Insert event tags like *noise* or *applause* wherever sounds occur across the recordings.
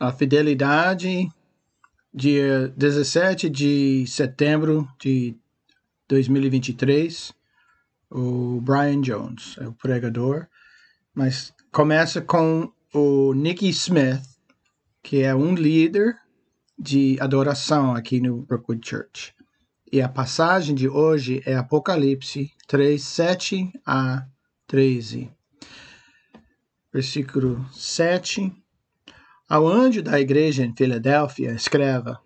a fidelidade, dia 17 de setembro de 2023, o Brian Jones é o pregador, mas começa com o Nicky Smith, que é um líder de adoração aqui no Brookwood Church. E a passagem de hoje é Apocalipse 3, 7 a 13. Versículo 7. Ao anjo da igreja em Filadélfia, escreva: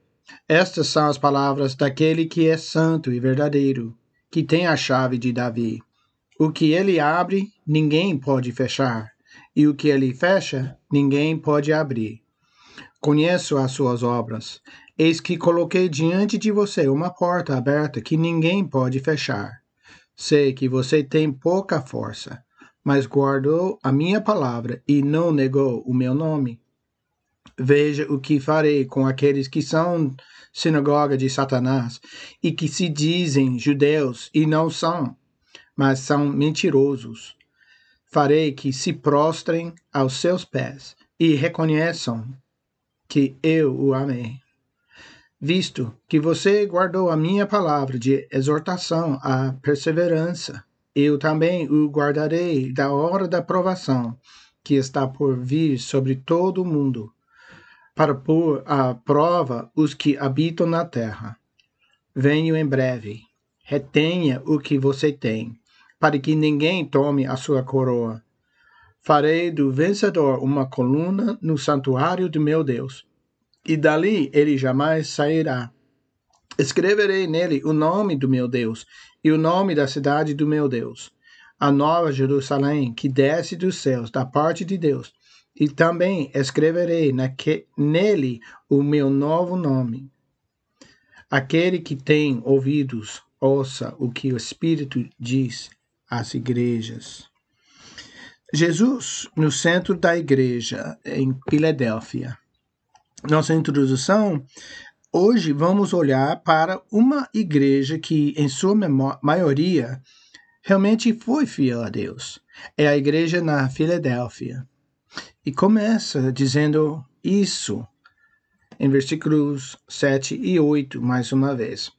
Estas são as palavras daquele que é santo e verdadeiro, que tem a chave de Davi. O que ele abre, ninguém pode fechar, e o que ele fecha, ninguém pode abrir. Conheço as suas obras. Eis que coloquei diante de você uma porta aberta que ninguém pode fechar. Sei que você tem pouca força, mas guardou a minha palavra e não negou o meu nome. Veja o que farei com aqueles que são sinagoga de Satanás e que se dizem judeus e não são, mas são mentirosos. Farei que se prostrem aos seus pés e reconheçam que eu o amei. Visto que você guardou a minha palavra de exortação à perseverança, eu também o guardarei da hora da provação que está por vir sobre todo o mundo, para pôr à prova os que habitam na terra. Venho em breve. Retenha o que você tem, para que ninguém tome a sua coroa. Farei do vencedor uma coluna no santuário do meu Deus, e dali ele jamais sairá. Escreverei nele o nome do meu Deus e o nome da cidade do meu Deus, a nova Jerusalém que desce dos céus da parte de Deus, e também escreverei naque, nele o meu novo nome. Aquele que tem ouvidos, ouça o que o Espírito diz às igrejas. Jesus no centro da igreja em Filadélfia. Nossa introdução, hoje vamos olhar para uma igreja que, em sua maioria, realmente foi fiel a Deus. É a igreja na Filadélfia. E começa dizendo isso em versículos 7 e 8, mais uma vez.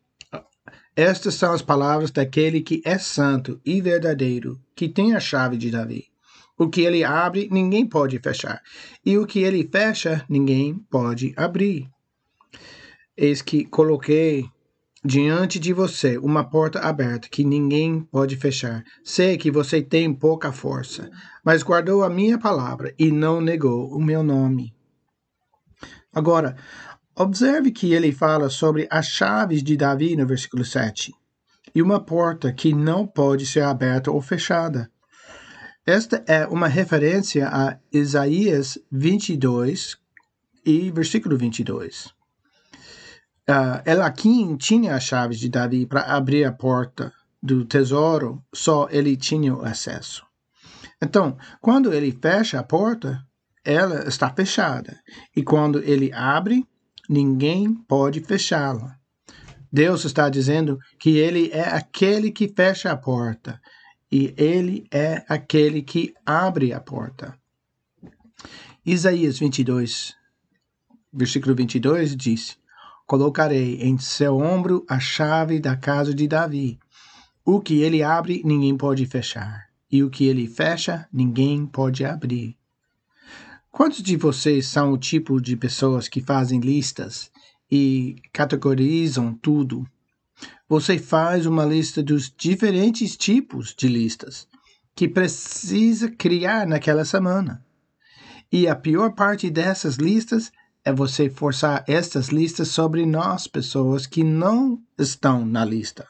Estas são as palavras daquele que é santo e verdadeiro, que tem a chave de Davi. O que ele abre, ninguém pode fechar. E o que ele fecha, ninguém pode abrir. Eis que coloquei diante de você uma porta aberta que ninguém pode fechar. Sei que você tem pouca força, mas guardou a minha palavra e não negou o meu nome. Agora, observe que ele fala sobre as chaves de Davi no versículo 7 e uma porta que não pode ser aberta ou fechada. Esta é uma referência a Isaías 22 e versículo 22. Uh, ah, Elaquim tinha as chaves de Davi para abrir a porta do tesouro, só ele tinha o acesso. Então, quando ele fecha a porta, ela está fechada. E quando ele abre, ninguém pode fechá-la. Deus está dizendo que ele é aquele que fecha a porta e ele é aquele que abre a porta. Isaías 22, versículo 22 diz: Colocarei em seu ombro a chave da casa de Davi. O que ele abre, ninguém pode fechar, e o que ele fecha, ninguém pode abrir. Quantos de vocês são o tipo de pessoas que fazem listas e categorizam tudo você faz uma lista dos diferentes tipos de listas que precisa criar naquela semana. E a pior parte dessas listas é você forçar estas listas sobre nós, pessoas que não estão na lista.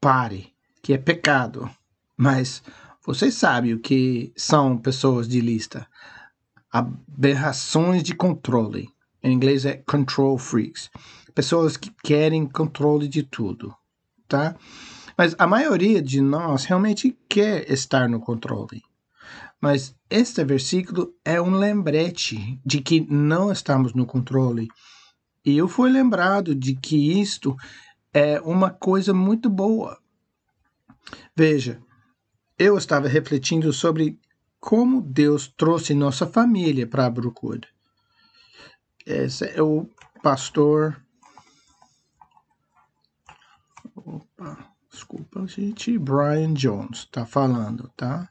Pare, que é pecado. Mas você sabe o que são pessoas de lista. Aberrações de controle. Em inglês é control freaks pessoas que querem controle de tudo, tá? Mas a maioria de nós realmente quer estar no controle. Mas este versículo é um lembrete de que não estamos no controle. E eu fui lembrado de que isto é uma coisa muito boa. Veja, eu estava refletindo sobre como Deus trouxe nossa família para Brookwood. Esse é o pastor. Opa, desculpa, gente. Brian Jones está falando, tá?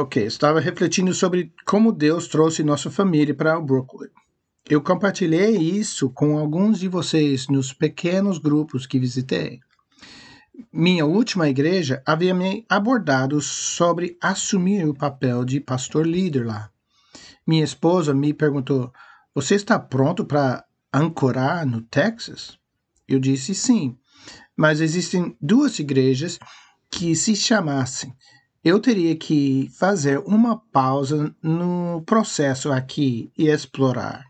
Ok, estava refletindo sobre como Deus trouxe nossa família para Brookwood. Eu compartilhei isso com alguns de vocês nos pequenos grupos que visitei. Minha última igreja havia me abordado sobre assumir o papel de pastor líder lá. Minha esposa me perguntou: Você está pronto para ancorar no Texas? Eu disse sim, mas existem duas igrejas que se chamassem eu teria que fazer uma pausa no processo aqui e explorar.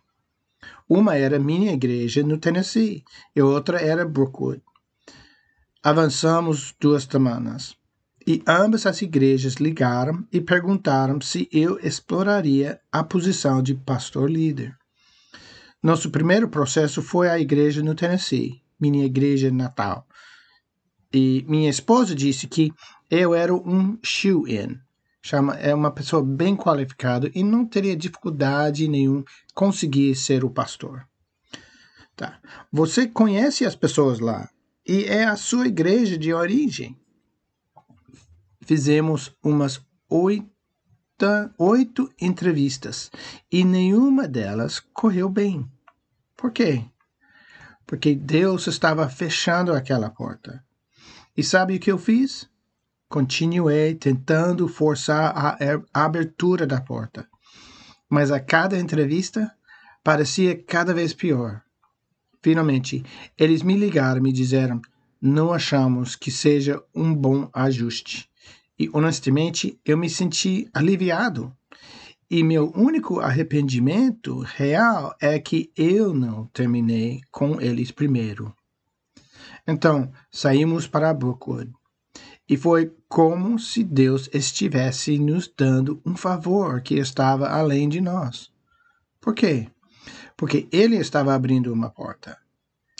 Uma era minha igreja no Tennessee e outra era Brookwood. Avançamos duas semanas e ambas as igrejas ligaram e perguntaram se eu exploraria a posição de pastor líder. Nosso primeiro processo foi a igreja no Tennessee, minha igreja natal. E minha esposa disse que eu era um shoe-in, chama é uma pessoa bem qualificada e não teria dificuldade nenhum conseguir ser o pastor. Tá. Você conhece as pessoas lá e é a sua igreja de origem. Fizemos umas oito, oito entrevistas e nenhuma delas correu bem. Por quê? Porque Deus estava fechando aquela porta. E sabe o que eu fiz? Continuei tentando forçar a abertura da porta, mas a cada entrevista parecia cada vez pior. Finalmente, eles me ligaram e me disseram: não achamos que seja um bom ajuste. E honestamente, eu me senti aliviado. E meu único arrependimento real é que eu não terminei com eles primeiro. Então, saímos para Brookwood. E foi como se Deus estivesse nos dando um favor que estava além de nós. Por quê? Porque Ele estava abrindo uma porta.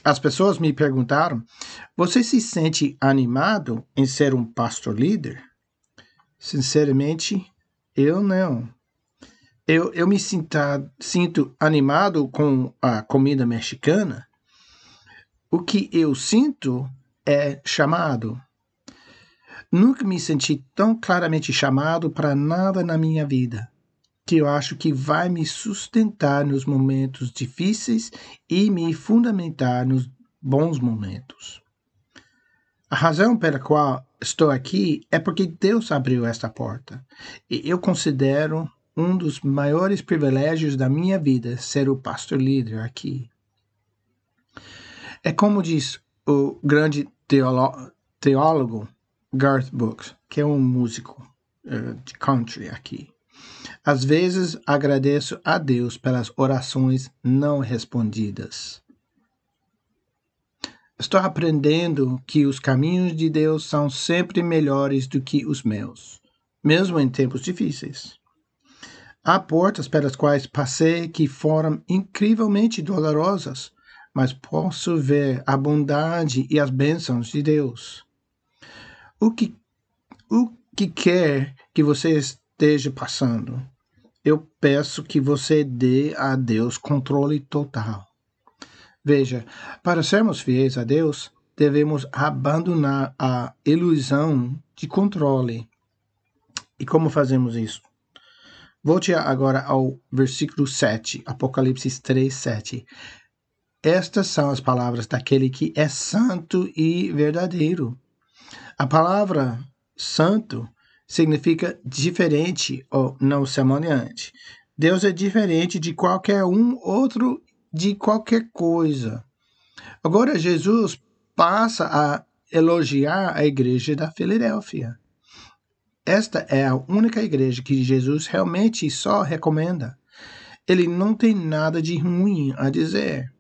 As pessoas me perguntaram: Você se sente animado em ser um pastor líder? Sinceramente, eu não. Eu, eu me sinta, sinto animado com a comida mexicana. O que eu sinto é chamado. Nunca me senti tão claramente chamado para nada na minha vida, que eu acho que vai me sustentar nos momentos difíceis e me fundamentar nos bons momentos. A razão pela qual estou aqui é porque Deus abriu esta porta, e eu considero um dos maiores privilégios da minha vida ser o pastor líder aqui. É como diz o grande teólogo Garth Brooks, que é um músico uh, de country aqui. Às vezes agradeço a Deus pelas orações não respondidas. Estou aprendendo que os caminhos de Deus são sempre melhores do que os meus, mesmo em tempos difíceis. Há portas pelas quais passei que foram incrivelmente dolorosas, mas posso ver a bondade e as bênçãos de Deus o que, o que quer que você esteja passando, eu peço que você dê a Deus controle total. Veja, para sermos fiéis a Deus, devemos abandonar a ilusão de controle. E como fazemos isso? Volte agora ao versículo 7, Apocalipse 3, 7. Estas são as palavras daquele que é santo e verdadeiro a palavra santo significa diferente ou não semelhante. Deus é diferente de qualquer um outro, de qualquer coisa. Agora, Jesus passa a elogiar a igreja da Filadélfia. Esta é a única igreja que Jesus realmente só recomenda. Ele não tem nada de ruim a dizer.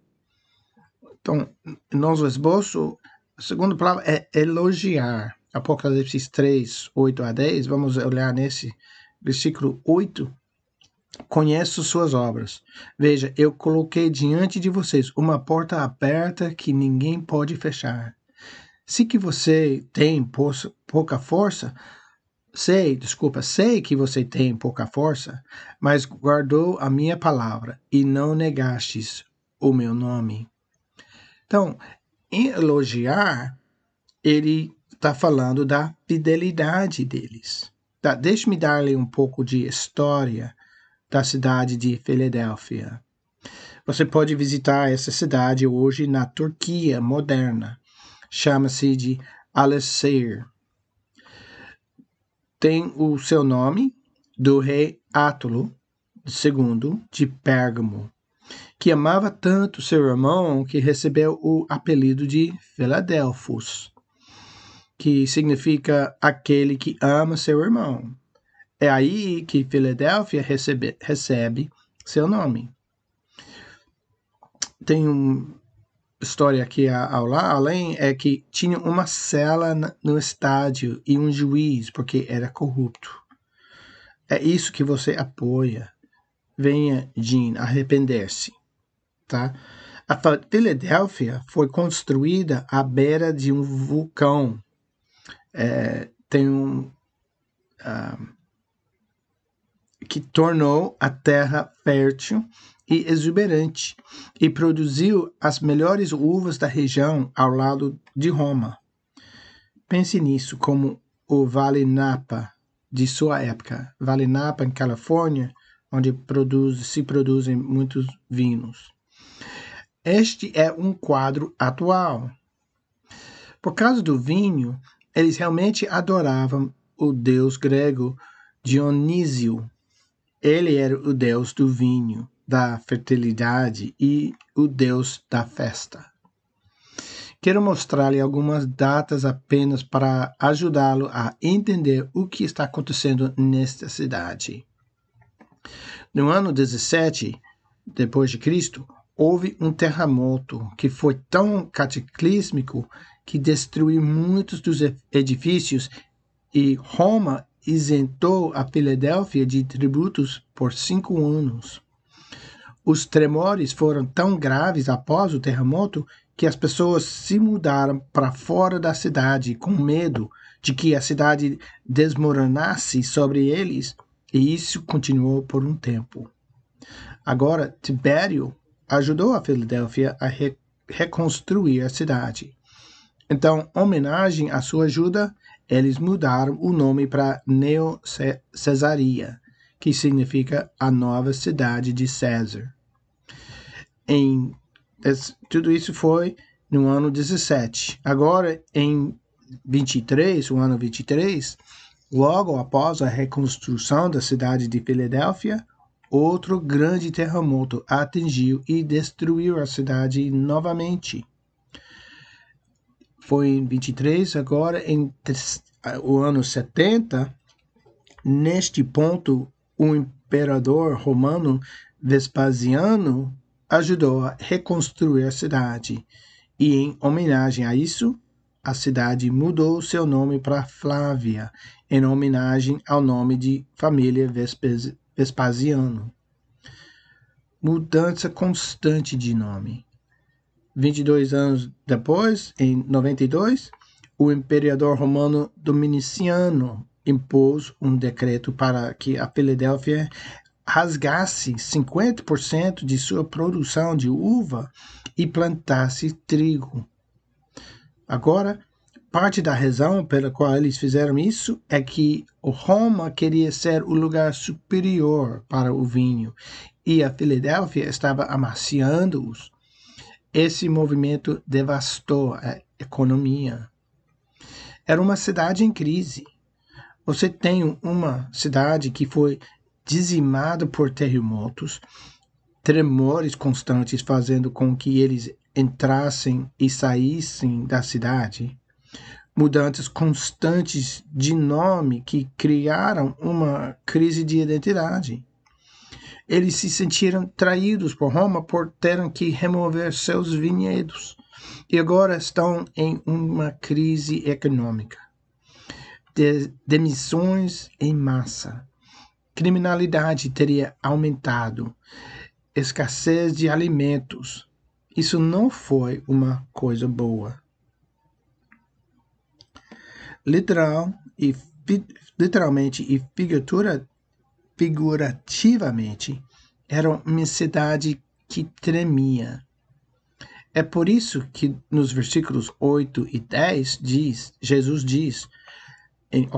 Então, nosso esboço a segunda palavra é elogiar. Apocalipse 3, 8 a 10. Vamos olhar nesse versículo 8. conheço suas obras. Veja, eu coloquei diante de vocês uma porta aberta que ninguém pode fechar. Se que você tem pouca força, sei, desculpa, sei que você tem pouca força, mas guardou a minha palavra e não negastes o meu nome. Então, elogiar, ele está falando da fidelidade deles. Tá, Deixe-me dar-lhe um pouco de história da cidade de Filadélfia. Você pode visitar essa cidade hoje na Turquia moderna. Chama-se de Alessir. Tem o seu nome do rei Átulo II de Pérgamo, que amava tanto seu irmão que recebeu o apelido de Filadelfos, que significa aquele que ama seu irmão. É aí que Filadélfia recebe, recebe seu nome. Tem uma história aqui ao lá, além, é que tinha uma cela no estádio e um juiz, porque era corrupto. É isso que você apoia. Venha, Jean, arrepender-se. Tá? A Filadélfia foi construída à beira de um vulcão. É, tem um. Uh, que tornou a terra fértil e exuberante e produziu as melhores uvas da região ao lado de Roma. Pense nisso como o Vale Napa de sua época. Vale Napa, em Califórnia, onde produz, se produzem muitos vinhos. Este é um quadro atual. Por causa do vinho, eles realmente adoravam o deus grego Dionísio, ele era o deus do vinho, da fertilidade e o deus da festa. Quero mostrar-lhe algumas datas apenas para ajudá-lo a entender o que está acontecendo nesta cidade. No ano 17 depois de Cristo, houve um terremoto que foi tão cataclísmico que destruiu muitos dos edifícios e Roma isentou a Filadélfia de tributos por cinco anos. Os tremores foram tão graves após o terremoto que as pessoas se mudaram para fora da cidade com medo de que a cidade desmoronasse sobre eles, e isso continuou por um tempo. Agora, Tibério ajudou a Filadélfia a re reconstruir a cidade. Então, homenagem à sua ajuda, eles mudaram o nome para Neo Cesaria, que significa a nova cidade de César. Em, tudo isso foi no ano 17. Agora, em 23, o ano 23, logo após a reconstrução da cidade de Filadélfia, outro grande terremoto atingiu e destruiu a cidade novamente foi em 23, agora em o ano 70, neste ponto, o imperador romano Vespasiano ajudou a reconstruir a cidade. E em homenagem a isso, a cidade mudou seu nome para Flávia, em homenagem ao nome de família Vespasiano. Mudança constante de nome. 22 anos depois, em 92, o imperador romano Dominiciano impôs um decreto para que a Filadélfia rasgasse 50% de sua produção de uva e plantasse trigo. Agora, parte da razão pela qual eles fizeram isso é que Roma queria ser o lugar superior para o vinho e a Filadélfia estava amaciando-os esse movimento devastou a economia. Era uma cidade em crise. Você tem uma cidade que foi dizimada por terremotos, tremores constantes fazendo com que eles entrassem e saíssem da cidade, mudanças constantes de nome que criaram uma crise de identidade. Eles se sentiram traídos por Roma por terem que remover seus vinhedos e agora estão em uma crise econômica. De, demissões em massa. criminalidade teria aumentado, escassez de alimentos. Isso não foi uma coisa boa. Literal e literalmente e figura, figurativamente, era uma cidade que tremia. É por isso que nos versículos 8 e 10 diz, Jesus diz, em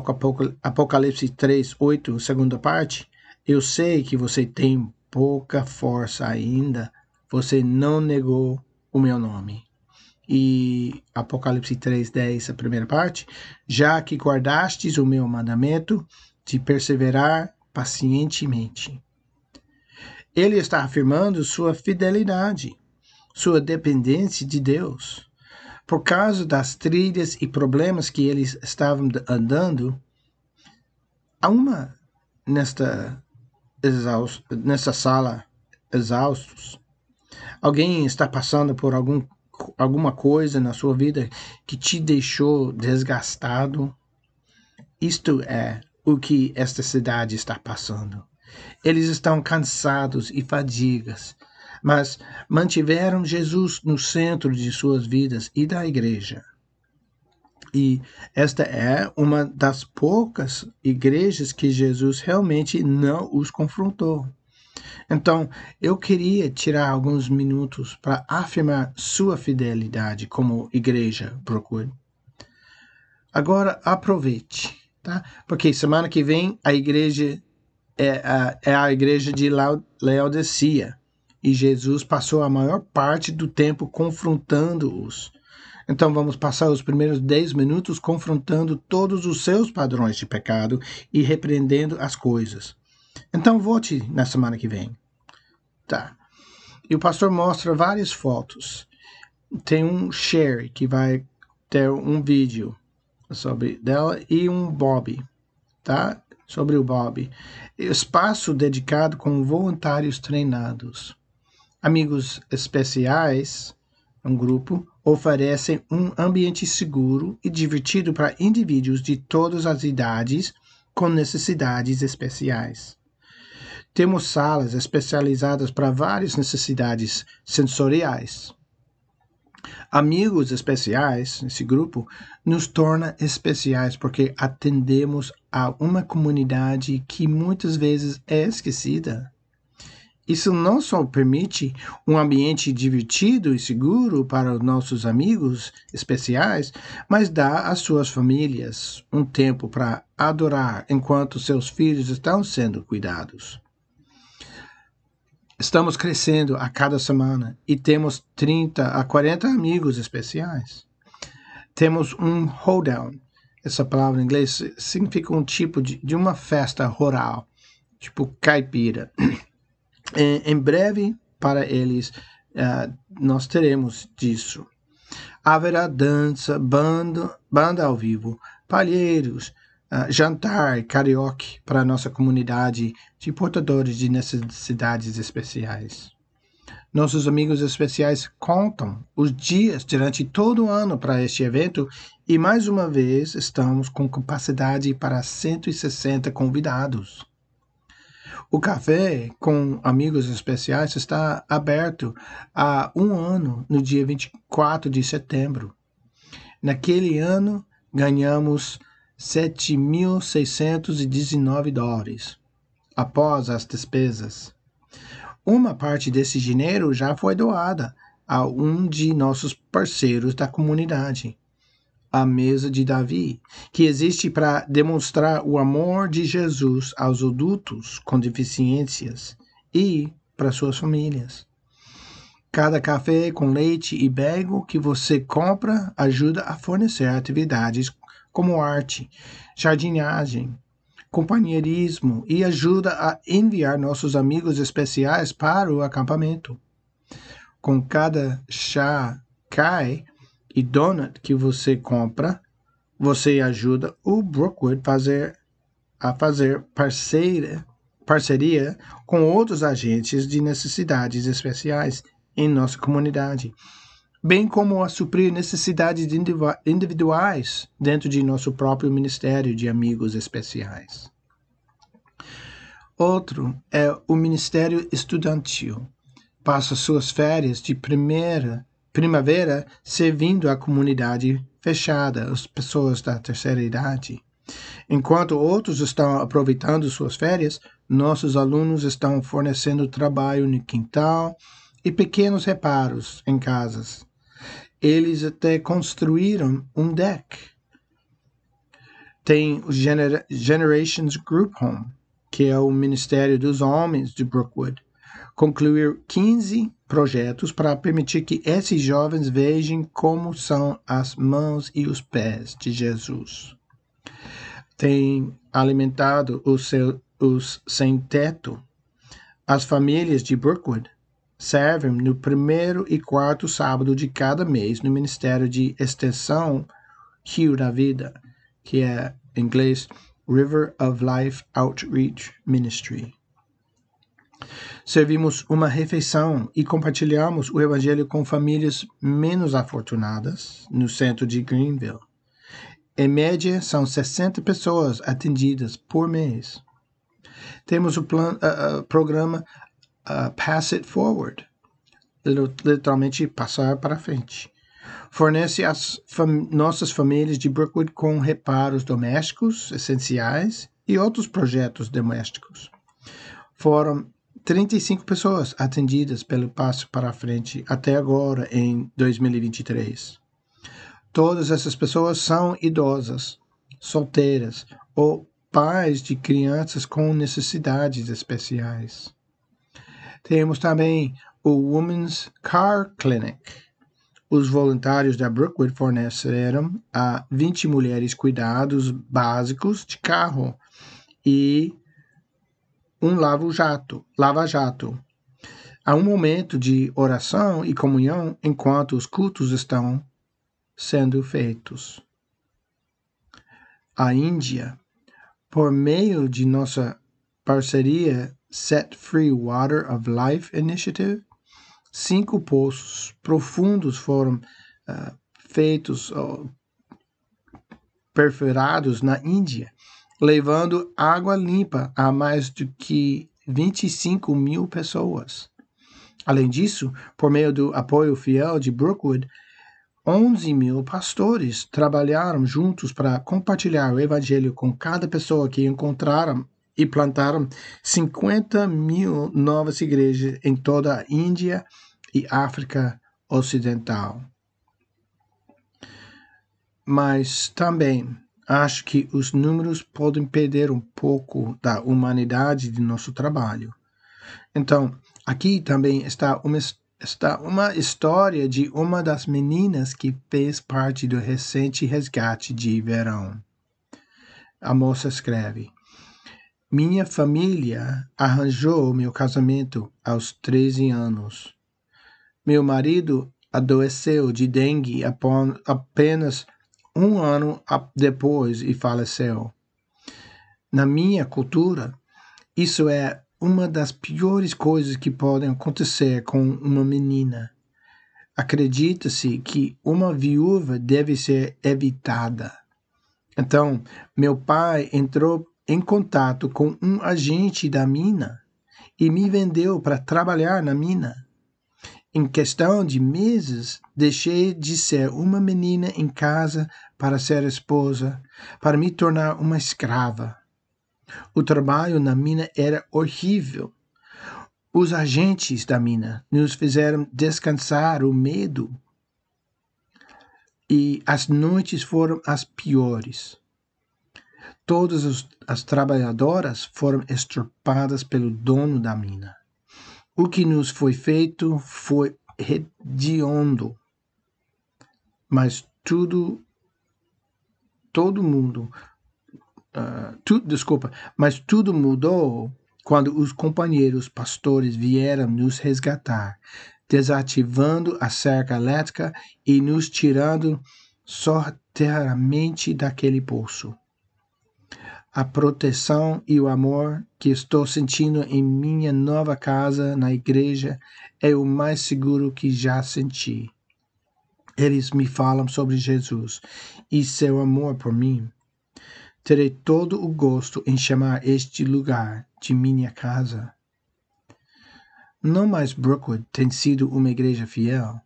Apocalipse 3, 8, segunda parte, eu sei que você tem pouca força ainda, você não negou o meu nome. E Apocalipse 3, 10, a primeira parte, já que guardastes o meu mandamento de perseverar pacientemente. Ele está afirmando sua fidelidade, sua dependência de Deus. Por causa das trilhas e problemas que eles estavam andando, há uma nesta, exaust, nesta sala exaustos. Alguém está passando por algum, alguma coisa na sua vida que te deixou desgastado. Isto é o que esta cidade está passando. Eles estão cansados e fadigas mas mantiveram Jesus no centro de suas vidas e da igreja. E esta é uma das poucas igrejas que Jesus realmente não os confrontou. Então, eu queria tirar alguns minutos para afirmar sua fidelidade como igreja Brookwood. Agora, aproveite, tá? Porque semana que vem a igreja é a, é a igreja de Laodicea e Jesus passou a maior parte do tempo confrontando-os. Então vamos passar os primeiros dez minutos confrontando todos os seus padrões de pecado e repreendendo as coisas. Então vote na semana que vem. Tá. E o pastor mostra várias fotos. Tem um share que vai ter um vídeo sobre dela e um Bob, tá? Sobre o Bob. Espaço dedicado com voluntários treinados. Amigos Especiais, um grupo, oferecem um ambiente seguro e divertido para indivíduos de todas as idades com necessidades especiais. Temos salas especializadas para várias necessidades sensoriais. Amigos especiais, esse grupo, nos torna especiais porque atendemos a uma comunidade que muitas vezes é esquecida. Isso não só permite um ambiente divertido e seguro para os nossos amigos especiais, mas dá às suas famílias um tempo para adorar enquanto seus filhos estão sendo cuidados. Estamos crescendo a cada semana e temos 30 a 40 amigos especiais. Temos um hoedown. Essa palavra em inglês significa um tipo de, de uma festa rural, tipo caipira. *clears throat* Em, em breve, para eles, uh, nós teremos disso. Haverá dança, banda, banda ao vivo, palheiros, uh, jantar, karaoke para a nossa comunidade de portadores de necessidades especiais. Nossos amigos especiais contam os dias durante todo o ano para este evento e mais uma vez estamos com capacidade para 160 convidados. O café com amigos especiais está aberto há um ano, no dia 24 de setembro. Naquele ano, ganhamos 7.619 dólares, após as despesas. Uma parte desse dinheiro já foi doada a um de nossos parceiros da comunidade a mesa de Davi, que existe para demonstrar o amor de Jesus aos adultos com deficiências e para suas famílias. Cada café com leite e bego que você compra ajuda a fornecer atividades como arte, jardinagem, companheirismo e ajuda a enviar nossos amigos especiais para o acampamento. Com cada chá cai e donut que você compra, você ajuda o Brookwood fazer, a fazer parceira, parceria com outros agentes de necessidades especiais em nossa comunidade, bem como a suprir necessidades individuais dentro de nosso próprio Ministério de Amigos Especiais. Outro é o Ministério Estudantil. Passa suas férias de primeira primavera servindo a comunidade fechada, as pessoas da terceira idade. Enquanto outros estão aproveitando suas férias, nossos alunos estão fornecendo trabalho no quintal e pequenos reparos em casas. Eles até construíram um deck. Tem o Gener Generations Group Home, que é o Ministério dos Homens de Brookwood, concluir 15 projetos para permitir que esses jovens vejam como são as mãos e os pés de Jesus. Tem alimentado os, seu, os sem-teto. As famílias de Brookwood servem no primeiro e quarto sábado de cada mês no Ministério de Extensão Rio da Vida, que é em inglês River of Life Outreach Ministry. Servimos uma refeição e compartilhamos o Evangelho com famílias menos afortunadas no centro de Greenville. Em média, são 60 pessoas atendidas por mês. Temos o plan, uh, uh, programa uh, Pass It Forward literalmente passar para frente. Fornece as fam nossas famílias de Brookwood com reparos domésticos essenciais e outros projetos domésticos. Foram 35 pessoas atendidas pelo Passo para Frente até agora em 2023. Todas essas pessoas são idosas, solteiras ou pais de crianças com necessidades especiais. Temos também o Women's Car Clinic. Os voluntários da Brookwood forneceram a 20 mulheres cuidados básicos de carro e um lava-jato. Lava -jato. Há um momento de oração e comunhão enquanto os cultos estão sendo feitos. A Índia, por meio de nossa parceria Set Free Water of Life Initiative, cinco poços profundos foram uh, feitos, uh, perfurados na Índia, levando água limpa a mais do que 25 mil pessoas. Além disso, por meio do apoio fiel de Brookwood, 11 mil pastores trabalharam juntos para compartilhar o evangelho com cada pessoa que encontraram e plantaram 50 mil novas igrejas em toda a Índia e África Ocidental. Mas também acho que os números podem perder um pouco da humanidade de nosso trabalho. Então, aqui também está uma, está uma história de uma das meninas que fez parte do recente resgate de verão. A moça escreve: minha família arranjou meu casamento aos 13 anos. Meu marido adoeceu de dengue apenas um ano depois e faleceu. Na minha cultura, isso é uma das piores coisas que podem acontecer com uma menina. Acredita-se que uma viúva deve ser evitada. Então, meu pai entrou em contato com um agente da mina e me vendeu para trabalhar na mina. Em questão de meses, deixei de ser uma menina em casa para ser esposa, para me tornar uma escrava. O trabalho na mina era horrível. Os agentes da mina nos fizeram descansar o medo. E as noites foram as piores. Todas as, as trabalhadoras foram extirpadas pelo dono da mina. O que nos foi feito foi hediondo, mas tudo, todo mundo, uh, tu, desculpa, mas tudo mudou quando os companheiros pastores vieram nos resgatar, desativando a cerca elétrica e nos tirando sorteiramente daquele poço a proteção e o amor que estou sentindo em minha nova casa na igreja é o mais seguro que já senti. Eles me falam sobre Jesus e seu amor por mim. Terei todo o gosto em chamar este lugar de minha casa. Não mais Brookwood tem sido uma igreja fiel,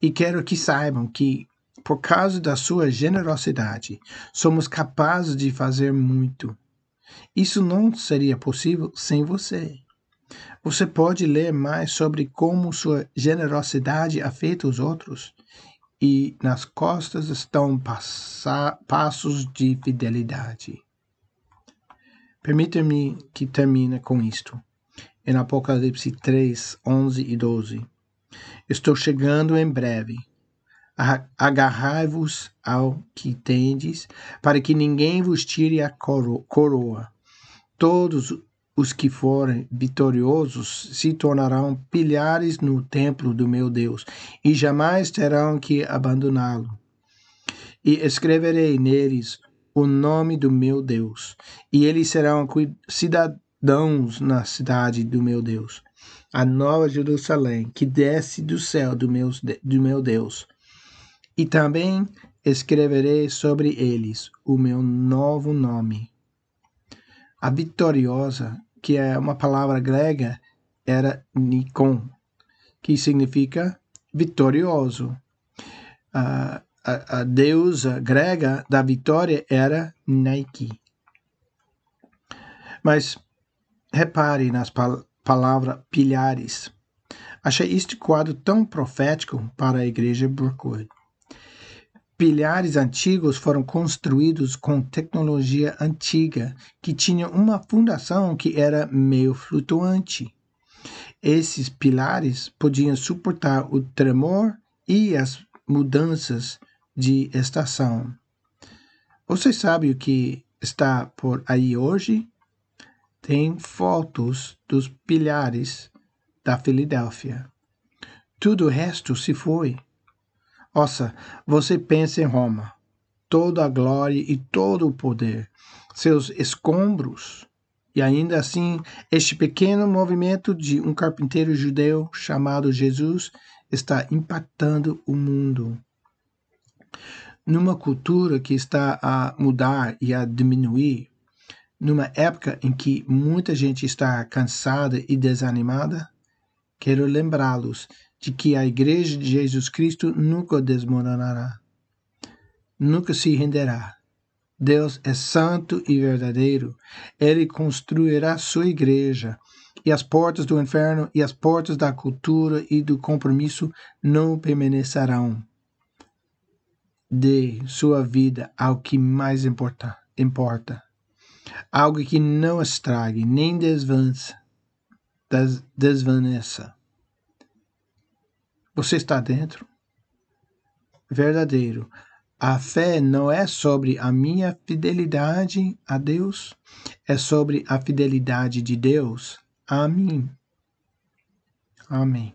e quero que saibam que, por causa da sua generosidade, somos capazes de fazer muito. Isso não seria possível sem você. Você pode ler mais sobre como sua generosidade afeta os outros e nas costas estão passos de fidelidade. Permita-me que termine com isto. Em Apocalipse 3, 11 e 12. Estou chegando em breve. Agarrai-vos ao que tendes, para que ninguém vos tire a coroa. Todos os que forem vitoriosos se tornarão pilhares no templo do meu Deus, e jamais terão que abandoná-lo. E escreverei neles o nome do meu Deus, e eles serão cidadãos na cidade do meu Deus, a nova Jerusalém, que desce do céu do meu, do meu Deus. E também escreverei sobre eles o meu novo nome a vitoriosa, que é uma palavra grega, era Nikon, que significa vitorioso. a, a, deusa grega da vitória era Nike. Mas repare nas pal palavras pilhares. Achei este quadro tão profético para a igreja Brookwood. Pilhares antigos foram construídos com tecnologia antiga, que tinha uma fundação que era meio flutuante. Esses pilares podiam suportar o tremor e as mudanças de estação. Você sabe o que está por aí hoje? Tem fotos dos pilares da Filadélfia. Tudo o resto se foi. Ouça, você pensa em Roma, toda a glória e todo o poder, seus escombros, e ainda assim, este pequeno movimento de um carpinteiro judeu chamado Jesus está impactando o mundo. Numa cultura que está a mudar e a diminuir, numa época em que muita gente está cansada e desanimada, quero lembrá-los de que a Igreja de Jesus Cristo nunca desmoronará, nunca se renderá. Deus é santo e verdadeiro. Ele construirá sua igreja, e as portas do inferno e as portas da cultura e do compromisso não permanecerão. Dê sua vida ao que mais importa, importa. Algo que não estrague nem desvança, des, desvaneça. Você está dentro? Verdadeiro. A fé não é sobre a minha fidelidade a Deus, é sobre a fidelidade de Deus a mim. Amém.